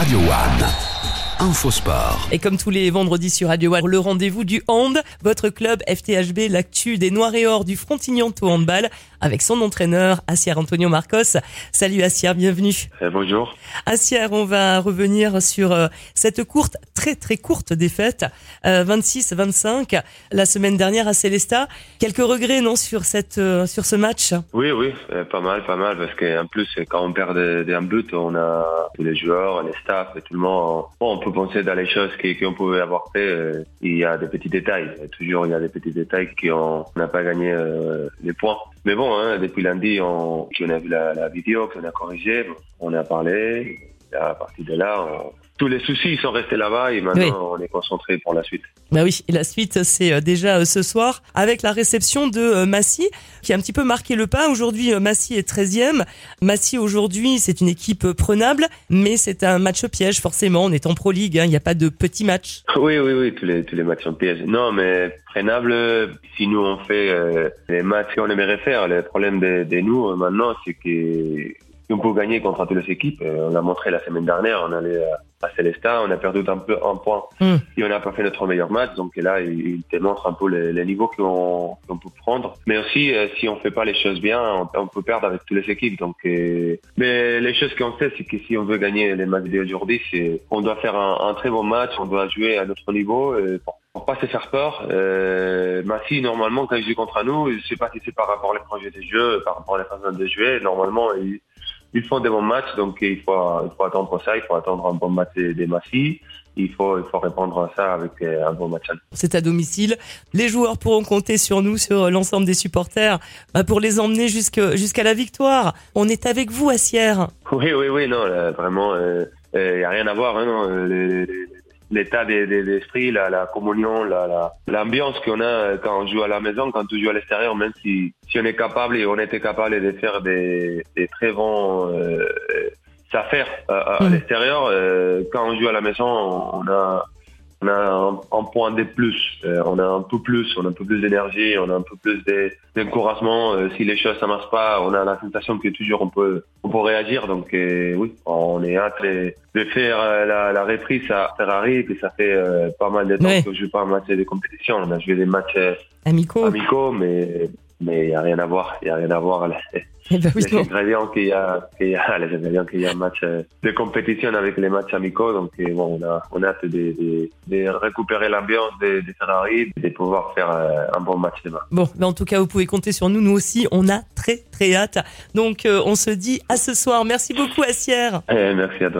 Radio One. Infosport. Et comme tous les vendredis sur Radio One, le rendez-vous du hand, votre club FTHB, l'actu des Noirs et Or du Frontignan-Tout Handball, avec son entraîneur, Assier Antonio Marcos. Salut Assier, bienvenue. Eh, bonjour. Assier, on va revenir sur euh, cette courte, très très courte défaite, euh, 26-25, la semaine dernière à Célesta. Quelques regrets, non, sur cette, euh, sur ce match? Oui, oui, euh, pas mal, pas mal, parce qu'en plus, quand on perd des, des buts, on a tous les joueurs, les staffs et tout le monde. Bon, on peut penser dans les choses qu'on pouvait avoir fait. euh, Il y a des petits détails. Toujours, il y a des petits détails qui ont- on n'a pas gagné euh, les points. Mais bon, hein, depuis lundi, on, on a vu la, vidéo, qu'on a corrigé, on a parlé. À partir de là, tous les soucis sont restés là-bas et maintenant, Oui. on est concentré pour la suite. Bah oui, et la suite, c'est euh, déjà euh, ce soir avec la réception de euh, Massy, qui a un petit peu marqué le pas. Aujourd'hui, Massy est 13e. Massy, aujourd'hui, c'est une équipe prenable, mais c'est un match piège, forcément. On est en Pro League, hein, il n'y a pas de petits matchs. Oui, oui, oui, tous les, tous les matchs sont pièges. Non, mais prenable, si nous on fait euh, les matchs qu'on aimerait faire, le problème de, de nous maintenant, c'est que on peut gagner contre toutes les équipes. Euh, On l'a montré la semaine dernière, on allait à, à Célestin, on a perdu un peu un point Mm. et on n'a pas fait notre meilleur match. Donc là, il, il te montre un peu les, les niveaux qu'on qu'on peut prendre. Mais aussi, euh, si on fait pas les choses bien, on, on peut perdre avec toutes les équipes. Donc, euh, mais les choses qu'on sait, c'est que si on veut gagner les matchs d'aujourd'hui, c'est on doit faire un, un très bon match, on doit jouer à notre niveau. euh, pour, pour pas se faire peur. Euh, Massy, normalement, quand il joue contre nous, je sais pas si c'est par rapport au projet de jeu, par rapport à la façon de jouer, normalement, ils, ils font des bons matchs, donc il faut, il faut attendre ça, il faut attendre un bon match des, Massy. Il faut, il faut répondre à ça avec euh, un bon match. C'est à domicile. Les joueurs pourront compter sur nous, sur euh, l'ensemble des supporters, bah, pour les emmener jusqu'à la victoire. On est avec vous, Assière. Oui, oui, oui, non, là, vraiment, il euh, n'y a rien à voir. Hein, non, euh, les- les- L'état des- des- d'esprit, la, la communion, la- la- l'ambiance qu'on a quand on joue à la maison, quand on joue à l'extérieur, même si, si on est capable et on était capable de faire des, des très bons euh, affaires à, à Mhm. l'extérieur, euh, quand on joue à la maison, on a, on a un, un point de plus, Euh, on a un peu plus, on a un peu plus d'énergie, on a un peu plus de- d'encouragement. Euh, si les choses ça marche pas, on a la sensation que toujours on peut, on peut réagir. Donc euh, oui, on est hâte de, de faire euh, la, la reprise à Ferrari, puis ça fait euh, pas mal de temps Ouais. que je joue pas un match de compétition. On a joué des matchs euh, Amico. amicaux, mais mais il y a rien à voir, il y a rien à voir. Les, Eh ben oui, les ingrédients qu'il y a, qu'il y a, les ingrédients qu'il y a un match euh, de compétition avec les matchs amicaux. Donc euh, bon, on a on a hâte de, de, de récupérer l'ambiance des de Ferrari, de pouvoir faire euh, un bon match demain. Bon, mais en tout cas, vous pouvez compter sur nous. Nous aussi, on a très très hâte. Donc, on se dit à ce soir. Merci beaucoup, Assière. Eh, merci à toi.